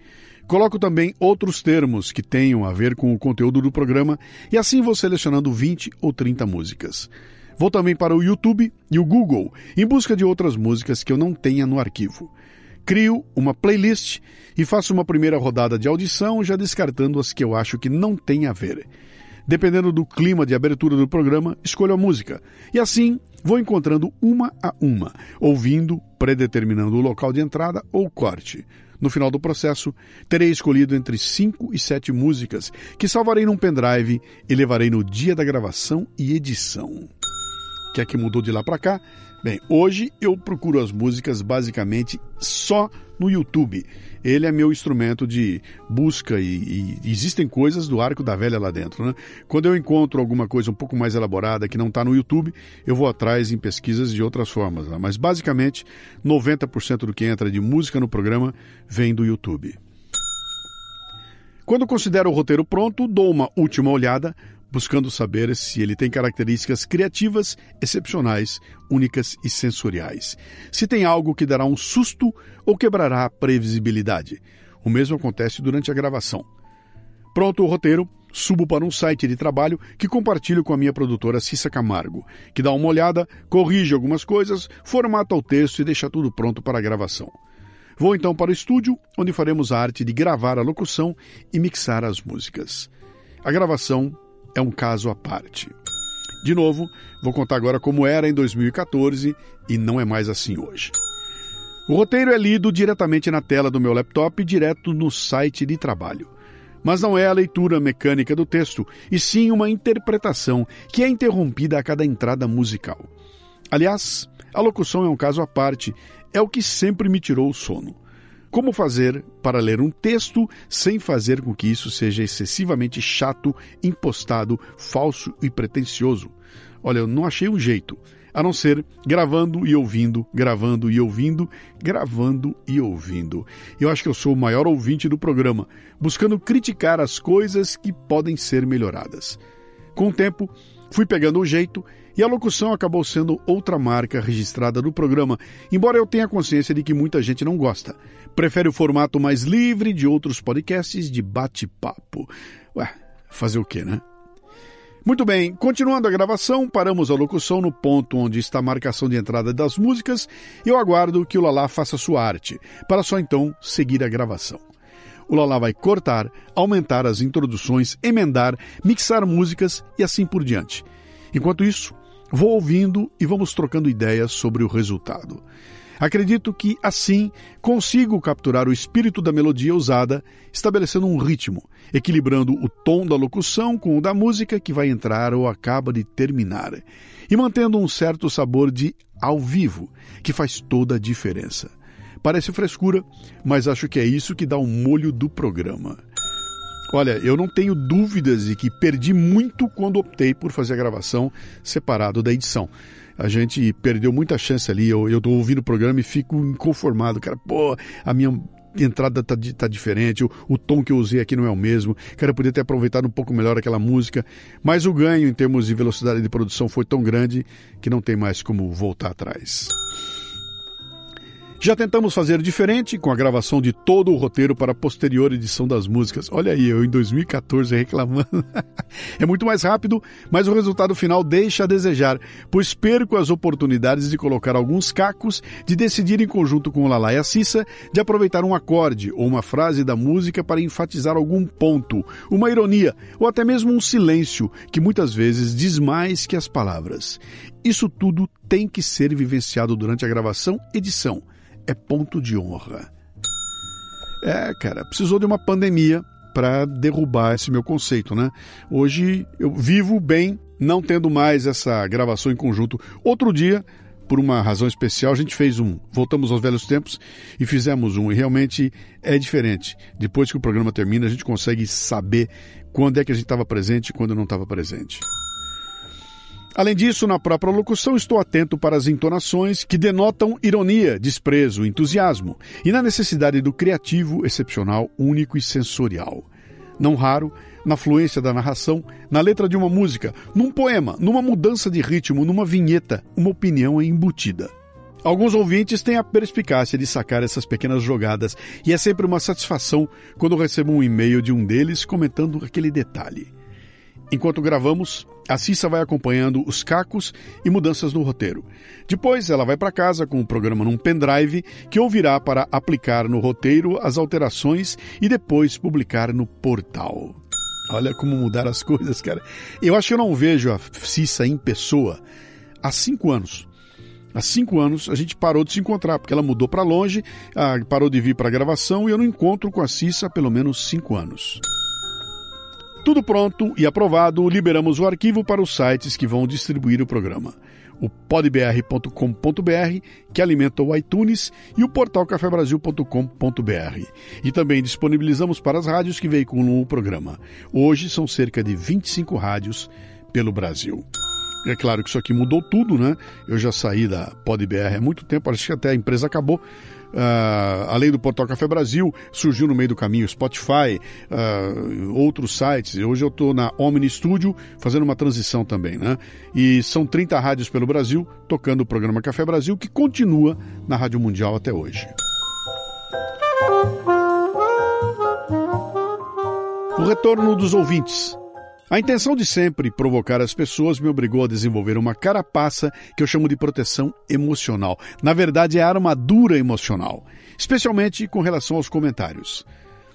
Coloco também outros termos que tenham a ver com o conteúdo do programa e assim vou selecionando 20 ou 30 músicas. Vou também para o YouTube e o Google em busca de outras músicas que eu não tenha no arquivo. Crio uma playlist e faço uma primeira rodada de audição, já descartando as que eu acho que não têm a ver. Dependendo do clima de abertura do programa, escolho a música. E assim vou encontrando uma a uma, ouvindo, predeterminando o local de entrada ou corte. No final do processo, terei escolhido entre 5 e 7 músicas que salvarei num pendrive e levarei no dia da gravação e edição. O que é que mudou de lá para cá? Bem, hoje eu procuro as músicas basicamente só no YouTube. Ele é meu instrumento de busca e, e, existem coisas do arco da velha lá dentro. Né? Quando eu encontro alguma coisa um pouco mais elaborada que não está no YouTube, eu vou atrás em pesquisas de outras formas. Né? Mas basicamente, 90% do que entra de música no programa vem do YouTube. Quando considero o roteiro pronto, dou uma última olhada buscando saber se ele tem características criativas, excepcionais, únicas e sensoriais. Se tem algo que dará um susto ou quebrará a previsibilidade. O mesmo acontece durante a gravação. Pronto o roteiro, subo para um site de trabalho que compartilho com a minha produtora Cissa Camargo, que dá uma olhada, corrige algumas coisas, formata o texto e deixa tudo pronto para a gravação. Vou então para o estúdio, onde faremos a arte de gravar a locução e mixar as músicas. A gravação é um caso à parte. De novo, vou contar agora como era em 2014 e não é mais assim hoje. O roteiro é lido diretamente na tela do meu laptop, direto no site de trabalho. Mas não é a leitura mecânica do texto, e sim uma interpretação que é interrompida a cada entrada musical. Aliás, a locução é um caso à parte, é o que sempre me tirou o sono. Como fazer para ler um texto sem fazer com que isso seja excessivamente chato, impostado, falso e pretensioso? Olha, eu não achei um jeito, a não ser gravando e ouvindo, gravando e ouvindo, gravando e ouvindo. Eu acho que eu sou o maior ouvinte do programa, buscando criticar as coisas que podem ser melhoradas. Com o tempo, Fui pegando o jeito e a locução acabou sendo outra marca registrada no programa, embora eu tenha consciência de que muita gente não gosta. Prefere o formato mais livre de outros podcasts de bate-papo. Ué, fazer o quê, né? Muito bem, continuando a gravação, paramos a locução no ponto onde está a marcação de entrada das músicas e eu aguardo que o Lala faça sua arte, para só então seguir a gravação. O Lala vai cortar, aumentar as introduções, emendar, mixar músicas e assim por diante. Enquanto isso, vou ouvindo e vamos trocando ideias sobre o resultado. Acredito que, assim, consigo capturar o espírito da melodia usada, estabelecendo um ritmo, equilibrando o tom da locução com o da música que vai entrar ou acaba de terminar, e mantendo um certo sabor de ao vivo, que faz toda a diferença. Parece frescura, mas acho que é isso que dá o um molho do programa. Olha, eu não tenho dúvidas de que perdi muito quando optei por fazer a gravação separado da edição a gente perdeu muita chance ali. Eu, eu tô ouvindo o programa e fico inconformado, cara. Pô, a minha entrada tá, tá diferente, o, o, tom que eu usei aqui não é o mesmo. Eu podia ter aproveitado um pouco melhor aquela música, mas o ganho em termos de velocidade de produção foi tão grande que não tem mais como voltar atrás. Já tentamos fazer diferente com a gravação de todo o roteiro para a posterior edição das músicas. Olha aí, eu em 2014 reclamando. é muito mais rápido, mas o resultado final deixa a desejar, pois perco as oportunidades de colocar alguns cacos, de decidir em conjunto com o Lala e a Cissa, de aproveitar um acorde ou uma frase da música para enfatizar algum ponto, uma ironia ou até mesmo um silêncio que muitas vezes diz mais que as palavras. Isso tudo tem que ser vivenciado durante a gravação edição é ponto de honra. É, cara, precisou de uma pandemia para derrubar esse meu conceito, né? Hoje eu vivo bem não tendo mais essa gravação em conjunto. Outro dia, por uma razão especial, a gente fez um, voltamos aos velhos tempos e fizemos um, e realmente é diferente. Depois que o programa termina, a gente consegue saber quando é que a gente estava presente e quando não estava presente. Além disso, na própria locução, estou atento para as entonações que denotam ironia, desprezo, entusiasmo e na necessidade do criativo, excepcional, único e sensorial. Não raro, na fluência da narração, na letra de uma música, num poema, numa mudança de ritmo, numa vinheta, uma opinião é embutida. Alguns ouvintes têm a perspicácia de sacar essas pequenas jogadas e é sempre uma satisfação quando recebo um e-mail de um deles comentando aquele detalhe. Enquanto gravamos, a Cissa vai acompanhando os cacos e mudanças no roteiro. Depois, ela vai para casa com o programa num pendrive que ouvirá para aplicar no roteiro as alterações e depois publicar no portal. Olha como mudar as coisas, cara. Eu acho que eu não vejo a Cissa em pessoa há cinco anos. Há cinco anos a gente parou de se encontrar, porque ela mudou para longe, ah, parou de vir para a gravação e eu não encontro com a Cissa há pelo menos cinco anos. Tudo pronto e aprovado, liberamos o arquivo para os sites que vão distribuir o programa. O podbr.com.br, que alimenta o iTunes, e o portal cafebrasil.com.br. E também disponibilizamos para as rádios que veiculam o programa. Hoje são cerca de 25 rádios pelo Brasil. É claro que isso aqui mudou tudo, né? Eu já saí da PodBR há muito tempo, acho que até a empresa acabou, Uh, além do Portal Café Brasil, surgiu no meio do caminho Spotify, uh, outros sites. Hoje eu estou na Omni Studio fazendo uma transição também, né? E são 30 rádios pelo Brasil tocando o programa Café Brasil, que continua na Rádio Mundial até hoje. O retorno dos ouvintes. A intenção de sempre provocar as pessoas me obrigou a desenvolver uma carapaça que eu chamo de proteção emocional. Na verdade, é armadura emocional, especialmente com relação aos comentários.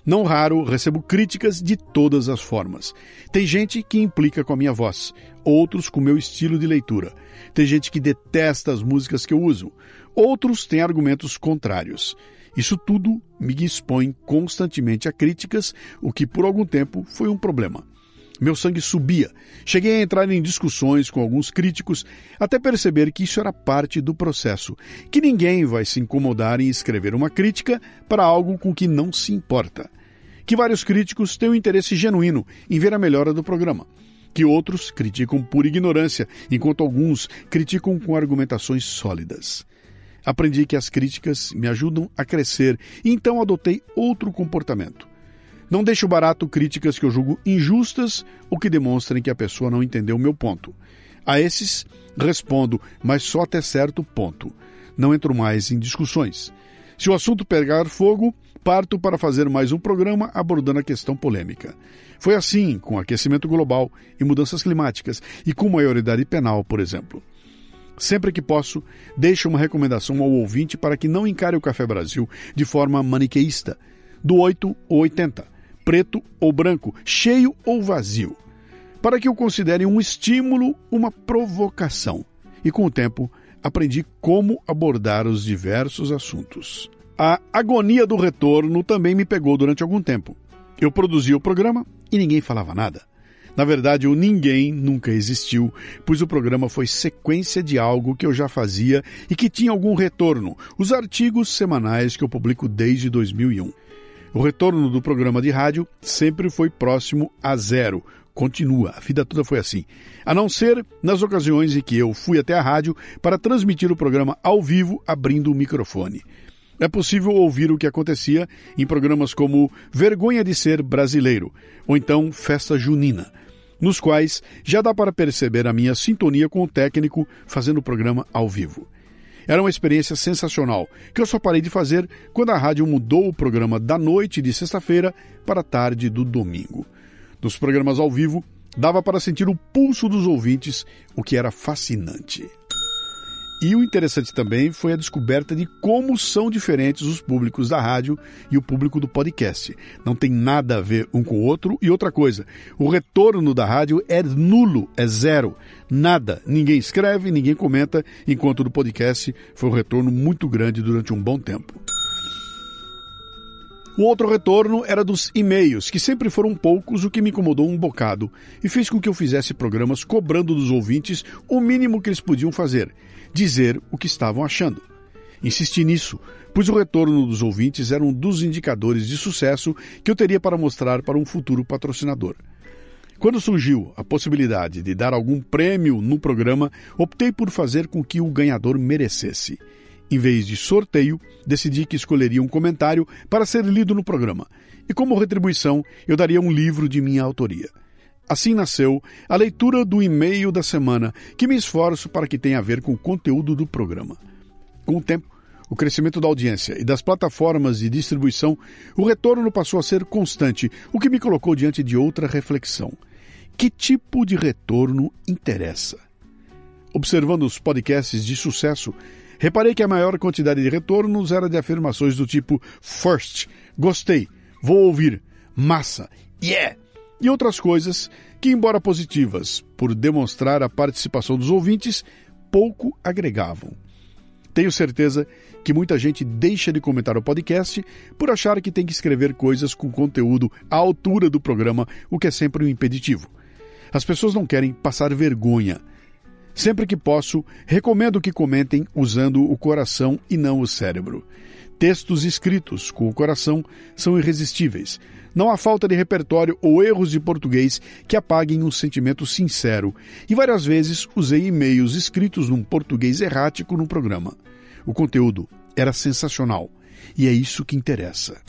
Não raro recebo críticas de todas as formas. Tem gente que implica com a minha voz, outros com meu estilo de leitura. Tem gente que detesta as músicas que eu uso, outros têm argumentos contrários. Isso tudo me expõe constantemente a críticas, o que por algum tempo foi um problema. Meu sangue subia. Cheguei a entrar em discussões com alguns críticos até perceber que isso era parte do processo, que ninguém vai se incomodar em escrever uma crítica para algo com que não se importa. Que vários críticos têm um interesse genuíno em ver a melhora do programa. Que outros criticam por ignorância, enquanto alguns criticam com argumentações sólidas. Aprendi que as críticas me ajudam a crescer e então adotei outro comportamento Não deixo barato críticas que eu julgo injustas ou que demonstrem que a pessoa não entendeu o meu ponto. A esses, respondo, mas só até certo ponto. Não entro mais em discussões. Se o assunto pegar fogo, parto para fazer mais um programa abordando a questão polêmica. Foi assim com aquecimento global e mudanças climáticas e com maioridade penal, por exemplo. Sempre que posso, deixo uma recomendação ao ouvinte para que não encare o Café Brasil de forma maniqueísta, do 8 ou 80, preto ou branco, cheio ou vazio, para que o considere um estímulo, uma provocação. E com o tempo, aprendi como abordar os diversos assuntos. A agonia do retorno também me pegou durante algum tempo. Eu produzia o programa e ninguém falava nada. Na verdade, o ninguém nunca existiu, pois o programa foi sequência de algo que eu já fazia e que tinha algum retorno, os artigos semanais que eu publico desde 2001. O retorno do programa de rádio sempre foi próximo a zero. Continua, a vida toda foi assim. A não ser nas ocasiões em que eu fui até a rádio para transmitir o programa ao vivo, abrindo o microfone. É possível ouvir o que acontecia em programas como Vergonha de Ser Brasileiro ou então Festa Junina nos quais já dá para perceber a minha sintonia com o técnico fazendo o programa ao vivo. Era uma experiência sensacional, que eu só parei de fazer quando a rádio mudou o programa da noite de sexta-feira para a tarde do domingo. Nos programas ao vivo, dava para sentir o pulso dos ouvintes, o que era fascinante. E o interessante também foi a descoberta de como são diferentes os públicos da rádio e o público do podcast. Não tem nada a ver um com o outro. E outra coisa, o retorno da rádio é nulo, é zero. Nada. Ninguém escreve, ninguém comenta, enquanto do podcast foi um retorno muito grande durante um bom tempo. O outro retorno era dos e-mails, que sempre foram poucos, o que me incomodou um bocado, e fez com que eu fizesse programas cobrando dos ouvintes o mínimo que eles podiam fazer dizer o que estavam achando. Insisti nisso, pois o retorno dos ouvintes era um dos indicadores de sucesso que eu teria para mostrar para um futuro patrocinador. Quando surgiu a possibilidade de dar algum prêmio no programa, optei por fazer com que o ganhador merecesse. Em vez de sorteio, decidi que escolheria um comentário para ser lido no programa, e como retribuição, eu daria um livro de minha autoria. Assim nasceu a leitura do e-mail da semana, que me esforço para que tenha a ver com o conteúdo do programa. Com o tempo, o crescimento da audiência e das plataformas de distribuição, o retorno passou a ser constante, o que me colocou diante de outra reflexão. Que tipo de retorno interessa? Observando os podcasts de sucesso, reparei que a maior quantidade de retornos era de afirmações do tipo first, gostei, vou ouvir, massa, yeah, e outras coisas que, embora positivas por demonstrar a participação dos ouvintes, pouco agregavam. Tenho certeza que muita gente deixa de comentar o podcast por achar que tem que escrever coisas com conteúdo à altura do programa, o que é sempre um impeditivo. As pessoas não querem passar vergonha. Sempre que posso, recomendo que comentem usando o coração e não o cérebro. Textos escritos com o coração são irresistíveis, não há falta de repertório ou erros de português que apaguem um sentimento sincero, e várias vezes usei e-mails escritos num português errático no programa. O conteúdo era sensacional, e é isso que interessa.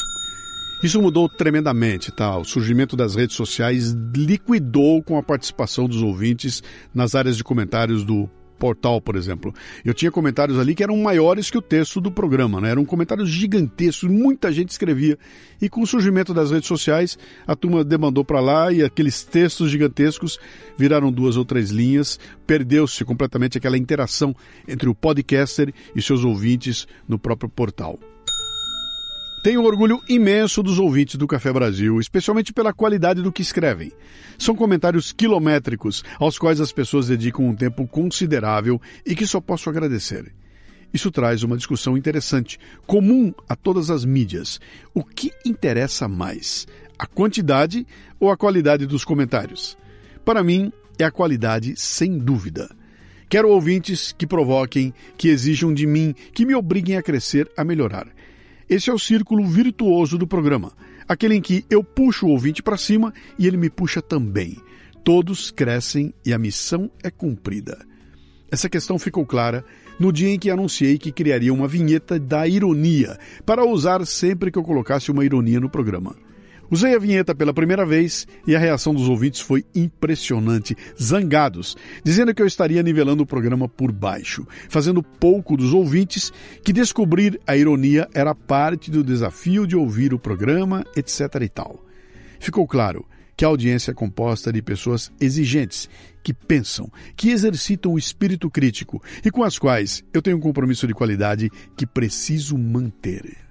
Isso mudou tremendamente, tá? O surgimento das redes sociais liquidou com a participação dos ouvintes nas áreas de comentários do portal, por exemplo. Eu tinha comentários ali que eram maiores que o texto do programa, né? Eram comentários gigantescos, muita gente escrevia. E com o surgimento das redes sociais, a turma demandou para lá e aqueles textos gigantescos viraram duas ou três linhas. Perdeu-se completamente aquela interação entre o podcaster e seus ouvintes no próprio portal. Tenho um orgulho imenso dos ouvintes do Café Brasil, especialmente pela qualidade do que escrevem. São comentários quilométricos, aos quais as pessoas dedicam um tempo considerável e que só posso agradecer. Isso traz uma discussão interessante, comum a todas as mídias. O que interessa mais? A quantidade ou a qualidade dos comentários? Para mim, é a qualidade, sem dúvida. Quero ouvintes que provoquem, que exijam de mim, que me obriguem a crescer, a melhorar. Esse é o círculo virtuoso do programa, aquele em que eu puxo o ouvinte para cima e ele me puxa também. Todos crescem e a missão é cumprida. Essa questão ficou clara no dia em que anunciei que criaria uma vinheta da ironia, para usar sempre que eu colocasse uma ironia no programa. Usei a vinheta pela primeira vez e a reação dos ouvintes foi impressionante, zangados, dizendo que eu estaria nivelando o programa por baixo, fazendo pouco dos ouvintes que descobrir a ironia era parte do desafio de ouvir o programa, etc e tal. Ficou claro que a audiência é composta de pessoas exigentes, que pensam, que exercitam o espírito crítico e com as quais eu tenho um compromisso de qualidade que preciso manter.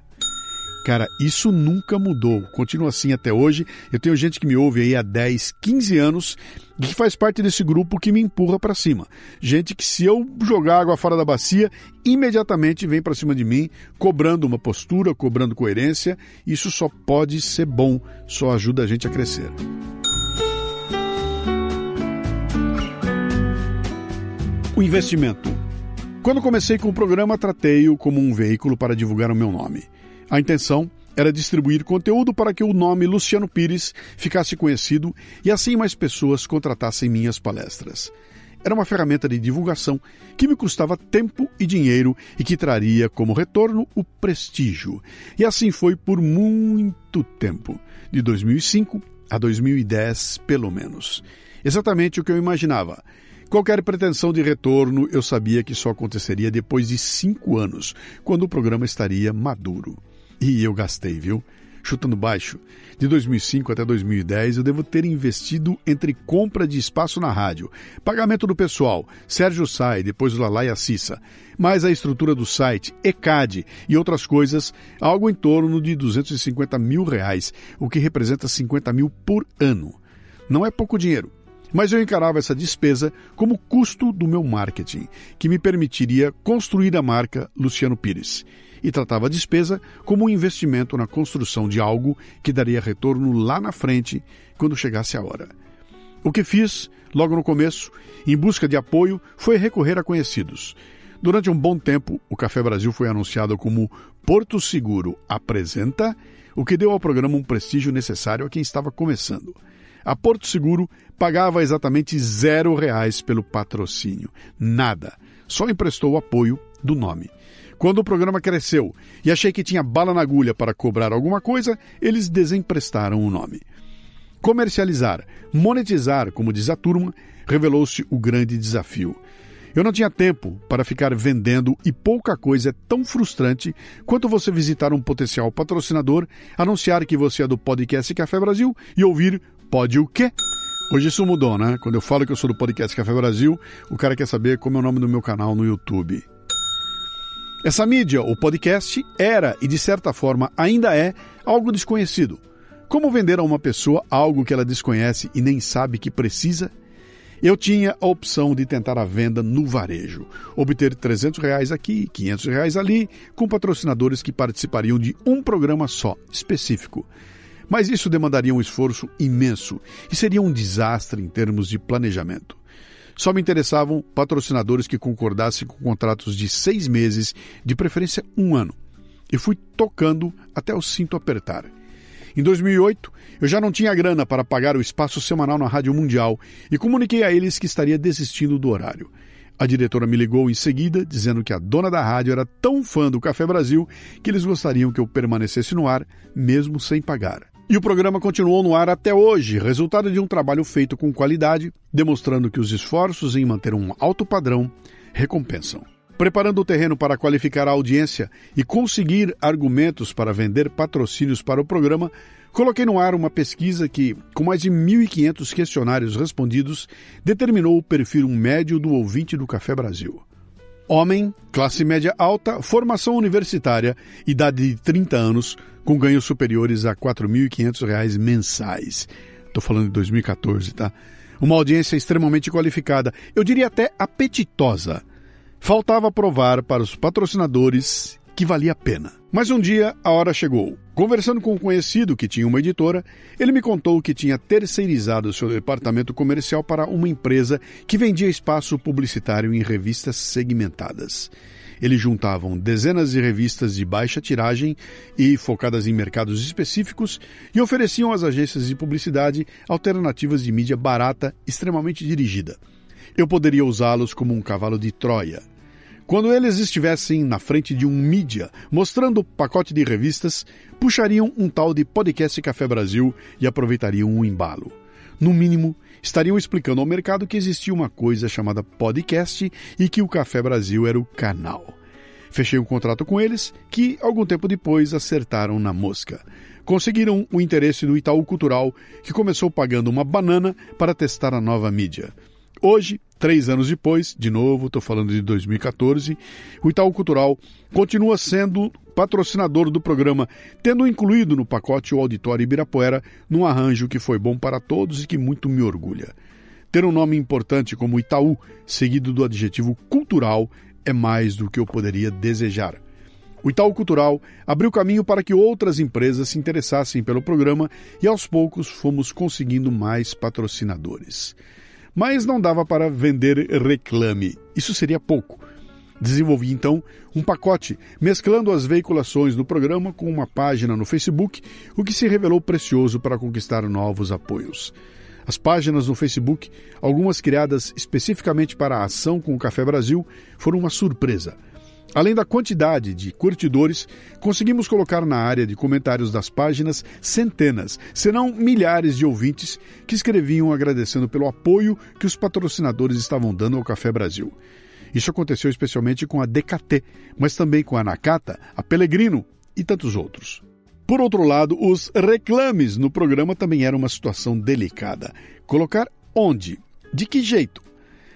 Cara, isso nunca mudou. Continua assim até hoje. Eu tenho gente que me ouve aí há 10, 15 anos e que faz parte desse grupo que me empurra para cima. Gente que se eu jogar água fora da bacia, imediatamente vem para cima de mim, cobrando uma postura, cobrando coerência. Isso só pode ser bom, só ajuda a gente a crescer. O investimento. Quando comecei com o programa, tratei-o como um veículo para divulgar o meu nome. A intenção era distribuir conteúdo para que o nome Luciano Pires ficasse conhecido e assim mais pessoas contratassem minhas palestras. Era uma ferramenta de divulgação que me custava tempo e dinheiro e que traria como retorno o prestígio. E assim foi por muito tempo, de 2005 a 2010, pelo menos. Exatamente o que eu imaginava. Qualquer pretensão de retorno eu sabia que só aconteceria depois de cinco anos, quando o programa estaria maduro. E eu gastei, viu? Chutando baixo. De 2005 até 2010, eu devo ter investido entre compra de espaço na rádio, pagamento do pessoal, Sérgio Sai, depois o Lalá e a Cissa, mais a estrutura do site, ECAD e outras coisas, algo em torno de 250 mil reais, o que representa 50 mil por ano. Não é pouco dinheiro, mas eu encarava essa despesa como custo do meu marketing, que me permitiria construir a marca Luciano Pires e tratava a despesa como um investimento na construção de algo que daria retorno lá na frente, quando chegasse a hora. O que fiz, logo no começo, em busca de apoio, foi recorrer a conhecidos. Durante um bom tempo, o Café Brasil foi anunciado como Porto Seguro apresenta, o que deu ao programa um prestígio necessário a quem estava começando. A Porto Seguro pagava exatamente zero reais pelo patrocínio. Nada. Só emprestou o apoio do nome. Quando o programa cresceu e achei que tinha bala na agulha para cobrar alguma coisa, eles desemprestaram o nome. Comercializar, monetizar, como diz a turma, revelou-se o grande desafio. Eu não tinha tempo para ficar vendendo e pouca coisa é tão frustrante quanto você visitar um potencial patrocinador, anunciar que você é do podcast Café Brasil e ouvir pode o quê? Hoje isso mudou, né? Quando eu falo que eu sou do podcast Café Brasil, o cara quer saber como é o nome do meu canal no YouTube. Essa mídia, o podcast, era e de certa forma ainda é algo desconhecido. Como vender a uma pessoa algo que ela desconhece e nem sabe que precisa? Eu tinha a opção de tentar a venda no varejo, obter 300 reais aqui, 500 reais ali, com patrocinadores que participariam de um programa só, específico. Mas isso demandaria um esforço imenso e seria um desastre em termos de planejamento. Só me interessavam patrocinadores que concordassem com contratos de seis meses, de preferência um ano. E fui tocando até o cinto apertar. Em 2008, eu já não tinha grana para pagar o espaço semanal na Rádio Mundial e comuniquei a eles que estaria desistindo do horário. A diretora me ligou em seguida, dizendo que a dona da rádio era tão fã do Café Brasil que eles gostariam que eu permanecesse no ar, mesmo sem pagar. E o programa continuou no ar até hoje, resultado de um trabalho feito com qualidade, demonstrando que os esforços em manter um alto padrão recompensam. Preparando o terreno para qualificar a audiência e conseguir argumentos para vender patrocínios para o programa, coloquei no ar uma pesquisa que, com mais de 1.500 questionários respondidos, determinou o perfil médio do ouvinte do Café Brasil. Homem, classe média alta, formação universitária, idade de 30 anos, com ganhos superiores a R$ 4.500 mensais. Estou falando de 2014, tá? Uma audiência extremamente qualificada, eu diria até apetitosa. Faltava provar para os patrocinadores que valia a pena. Mas um dia a hora chegou. Conversando com um conhecido que tinha uma editora, ele me contou que tinha terceirizado seu departamento comercial para uma empresa que vendia espaço publicitário em revistas segmentadas. Eles juntavam dezenas de revistas de baixa tiragem e focadas em mercados específicos e ofereciam às agências de publicidade alternativas de mídia barata, extremamente dirigida. Eu poderia usá-los como um cavalo de Troia Quando eles estivessem na frente de um mídia, mostrando o pacote de revistas, puxariam um tal de Podcast Café Brasil e aproveitariam um embalo. No mínimo, estariam explicando ao mercado que existia uma coisa chamada podcast e que o Café Brasil era o canal. Fechei um contrato com eles, que algum tempo depois acertaram na mosca. Conseguiram o interesse do Itaú Cultural, que começou pagando uma banana para testar a nova mídia. Hoje, três anos depois, de novo, estou falando de 2014, o Itaú Cultural continua sendo patrocinador do programa, tendo incluído no pacote o Auditório Ibirapuera num arranjo que foi bom para todos e que muito me orgulha. Ter um nome importante como Itaú, seguido do adjetivo cultural, é mais do que eu poderia desejar. O Itaú Cultural abriu caminho para que outras empresas se interessassem pelo programa e aos poucos fomos conseguindo mais patrocinadores. Mas não dava para vender reclame, isso seria pouco. Desenvolvi então um pacote, mesclando as veiculações do programa com uma página no Facebook, o que se revelou precioso para conquistar novos apoios. As páginas no Facebook, algumas criadas especificamente para a ação com o Café Brasil, foram uma surpresa. Além da quantidade de curtidores, conseguimos colocar na área de comentários das páginas centenas, se não milhares de ouvintes que escreviam agradecendo pelo apoio que os patrocinadores estavam dando ao Café Brasil. Isso aconteceu especialmente com a DKT, mas também com a Nakata, a Pelegrino e tantos outros. Por outro lado, os reclames no programa também eram uma situação delicada. Colocar onde? De que jeito?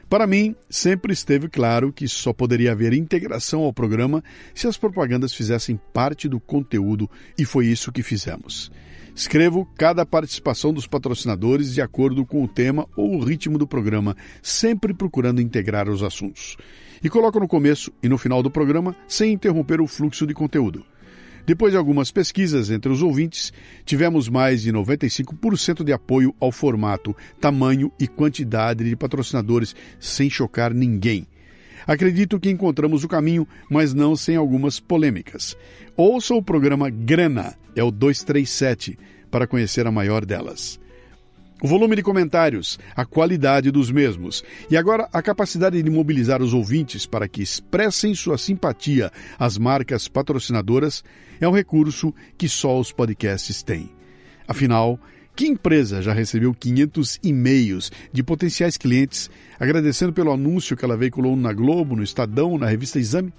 Para mim, sempre esteve claro que só poderia haver integração ao programa se as propagandas fizessem parte do conteúdo e foi isso que fizemos. Escrevo cada participação dos patrocinadores de acordo com o tema ou o ritmo do programa, sempre procurando integrar os assuntos. E coloco no começo e no final do programa sem interromper o fluxo de conteúdo. Depois de algumas pesquisas entre os ouvintes, tivemos mais de 95% de apoio ao formato, tamanho e quantidade de patrocinadores, sem chocar ninguém. Acredito que encontramos o caminho, mas não sem algumas polêmicas. Ouça o programa Grana, é o 237, para conhecer a maior delas o volume de comentários, a qualidade dos mesmos e agora a capacidade de mobilizar os ouvintes para que expressem sua simpatia às marcas patrocinadoras é um recurso que só os podcasts têm. Afinal, que empresa já recebeu 500 e-mails de potenciais clientes agradecendo pelo anúncio que ela veiculou na Globo, no Estadão, na revista Exame?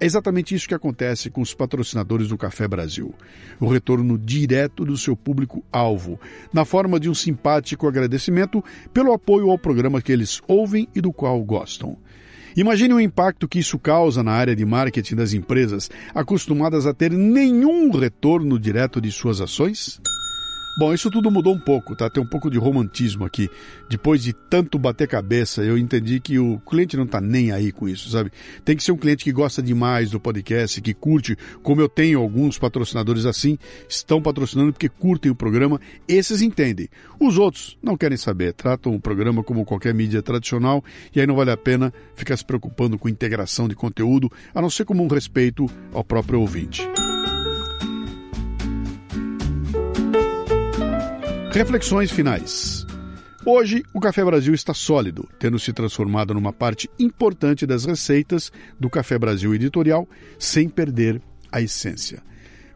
É exatamente isso que acontece com os patrocinadores do Café Brasil. O retorno direto do seu público-alvo, na forma de um simpático agradecimento pelo apoio ao programa que eles ouvem e do qual gostam. Imagine o impacto que isso causa na área de marketing das empresas acostumadas a ter nenhum retorno direto de suas ações. Bom, isso tudo mudou um pouco, tá? Tem um pouco de romantismo aqui. Depois de tanto bater cabeça, eu entendi que o cliente não tá nem aí com isso, sabe? Tem que ser um cliente que gosta demais do podcast, que curte, como eu tenho alguns patrocinadores assim, estão patrocinando porque curtem o programa, esses entendem. Os outros não querem saber, tratam o programa como qualquer mídia tradicional e aí não vale a pena ficar se preocupando com integração de conteúdo, a não ser como um respeito ao próprio ouvinte. Reflexões finais. Hoje, o Café Brasil está sólido, tendo se transformado numa parte importante das receitas do Café Brasil editorial, sem perder a essência.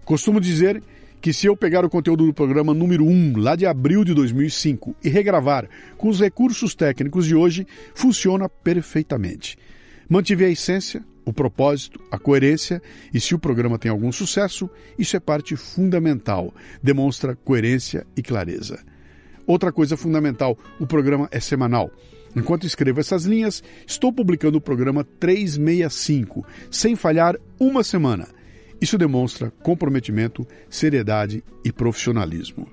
Costumo dizer que se eu pegar o conteúdo do programa número 1, lá de abril de 2005, e regravar com os recursos técnicos de hoje, funciona perfeitamente. Mantive a essência, o propósito, a coerência e se o programa tem algum sucesso, isso é parte fundamental, demonstra coerência e clareza. Outra coisa fundamental, o programa é semanal. Enquanto escrevo essas linhas, estou publicando o programa 365, sem falhar uma semana. Isso demonstra comprometimento, seriedade e profissionalismo.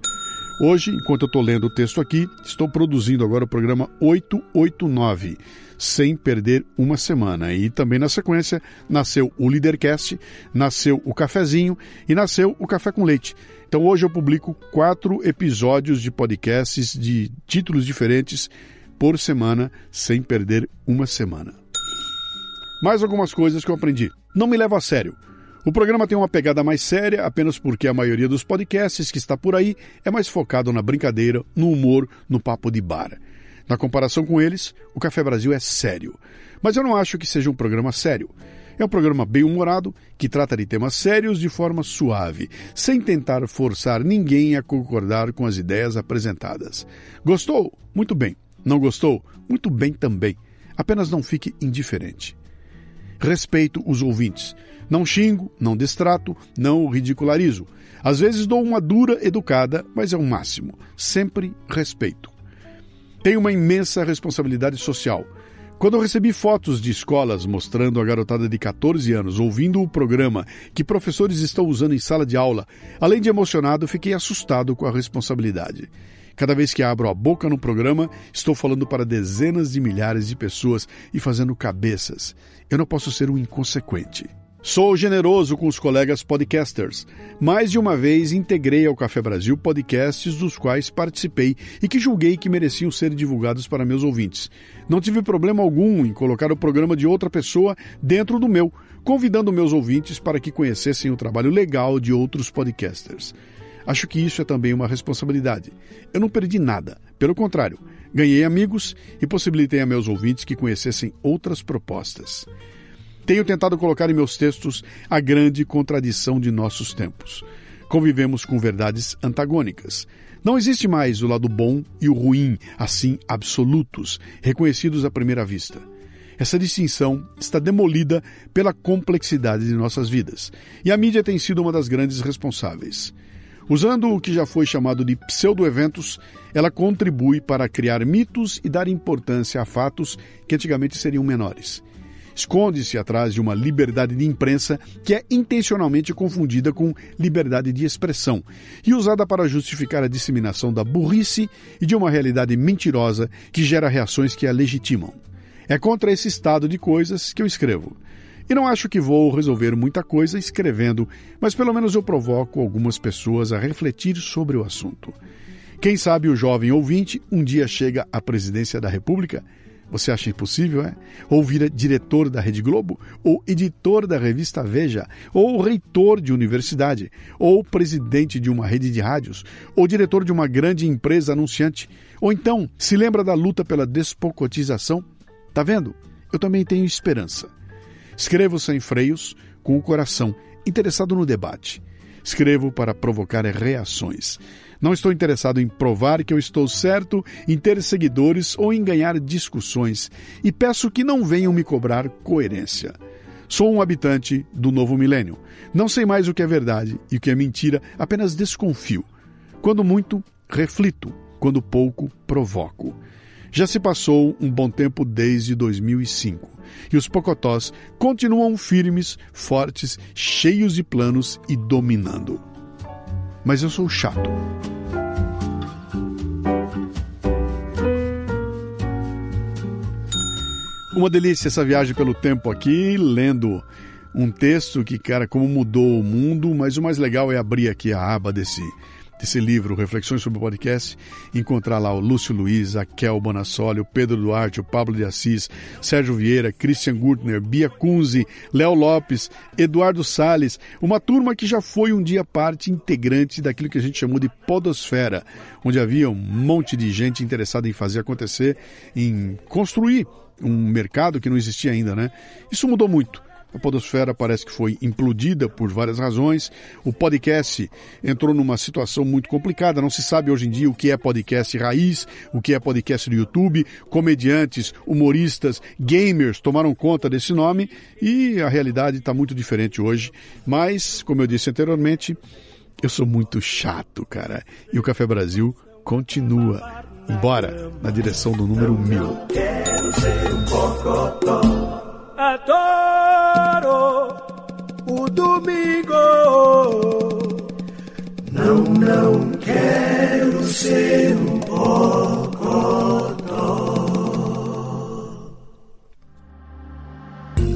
Hoje, enquanto eu estou lendo o texto aqui, estou produzindo agora o programa 889 sem perder uma semana. E também na sequência nasceu o Leadercast, nasceu o Cafezinho e nasceu o Café com Leite. Então hoje eu publico quatro episódios de podcasts de títulos diferentes por semana, sem perder uma semana. Mais algumas coisas que eu aprendi. Não me levo a sério. O programa tem uma pegada mais séria apenas porque a maioria dos podcasts que está por aí é mais focado na brincadeira, no humor, no papo de bar. Na comparação com eles, o Café Brasil é sério. Mas eu não acho que seja um programa sério. É um programa bem-humorado que trata de temas sérios de forma suave, sem tentar forçar ninguém a concordar com as ideias apresentadas. Gostou? Muito bem. Não gostou? Muito bem também. Apenas não fique indiferente. Respeito os ouvintes. Não xingo, não destrato, não ridicularizo. Às vezes dou uma dura educada, mas é o máximo. Sempre respeito. Tenho uma imensa responsabilidade social. Quando eu recebi fotos de escolas mostrando a garotada de 14 anos ouvindo o programa que professores estão usando em sala de aula, além de emocionado, fiquei assustado com a responsabilidade. Cada vez que abro a boca no programa, estou falando para dezenas de milhares de pessoas e fazendo cabeças. Eu não posso ser um inconsequente. Sou generoso com os colegas podcasters. Mais de uma vez integrei ao Café Brasil podcasts dos quais participei e que julguei que mereciam ser divulgados para meus ouvintes. Não tive problema algum em colocar o programa de outra pessoa dentro do meu, convidando meus ouvintes para que conhecessem o trabalho legal de outros podcasters. Acho que isso é também uma responsabilidade. Eu não perdi nada, pelo contrário, ganhei amigos e possibilitei a meus ouvintes que conhecessem outras propostas. Tenho tentado colocar em meus textos a grande contradição de nossos tempos. Convivemos com verdades antagônicas. Não existe mais o lado bom e o ruim, assim absolutos, reconhecidos à primeira vista. Essa distinção está demolida pela complexidade de nossas vidas, e a mídia tem sido uma das grandes responsáveis. Usando o que já foi chamado de pseudo-eventos, ela contribui para criar mitos e dar importância a fatos que antigamente seriam menores esconde-se atrás de uma liberdade de imprensa que é intencionalmente confundida com liberdade de expressão e usada para justificar a disseminação da burrice e de uma realidade mentirosa que gera reações que a legitimam. É contra esse estado de coisas que eu escrevo. E não acho que vou resolver muita coisa escrevendo, mas pelo menos eu provoco algumas pessoas a refletir sobre o assunto. Quem sabe o jovem ouvinte um dia chega à presidência da República você acha impossível, é? Ou vira diretor da Rede Globo, ou editor da revista Veja, ou reitor de universidade, ou presidente de uma rede de rádios, ou diretor de uma grande empresa anunciante. Ou então, se lembra da luta pela despocotização? Tá vendo? Eu também tenho esperança. Escrevo sem freios, com o coração interessado no debate. Escrevo para provocar reações. Não estou interessado em provar que eu estou certo, em ter seguidores ou em ganhar discussões, e peço que não venham me cobrar coerência. Sou um habitante do novo milênio. Não sei mais o que é verdade e o que é mentira, apenas desconfio. Quando muito, reflito, quando pouco, provoco. Já se passou um bom tempo desde 2005 e os pocotós continuam firmes, fortes, cheios de planos e dominando mas eu sou chato. Uma delícia essa viagem pelo tempo aqui, lendo um texto que, cara, como mudou o mundo, mas o mais legal é abrir aqui a aba desse desse livro, Reflexões sobre o Podcast, encontrar lá o Lúcio Luiz, a Kel Bonassoli, o Pedro Duarte, o Pablo de Assis, Sérgio Vieira, Christian Gurtner, Bia Kunze, Léo Lopes, Eduardo Sales, uma turma que já foi um dia parte integrante daquilo que a gente chamou de podosfera, onde havia um monte de gente interessada em fazer acontecer, em construir um mercado que não existia ainda, né? Isso mudou muito. A podosfera parece que foi implodida por várias razões. O podcast entrou numa situação muito complicada. Não se sabe hoje em dia o que é podcast raiz, o que é podcast do YouTube. Comediantes, humoristas, gamers tomaram conta desse nome e a realidade está muito diferente hoje. Mas, como eu disse anteriormente, eu sou muito chato, cara. E o Café Brasil continua. Embora na direção do número mil. Quero ser um o domingo. Não, não quero ser um pocotó.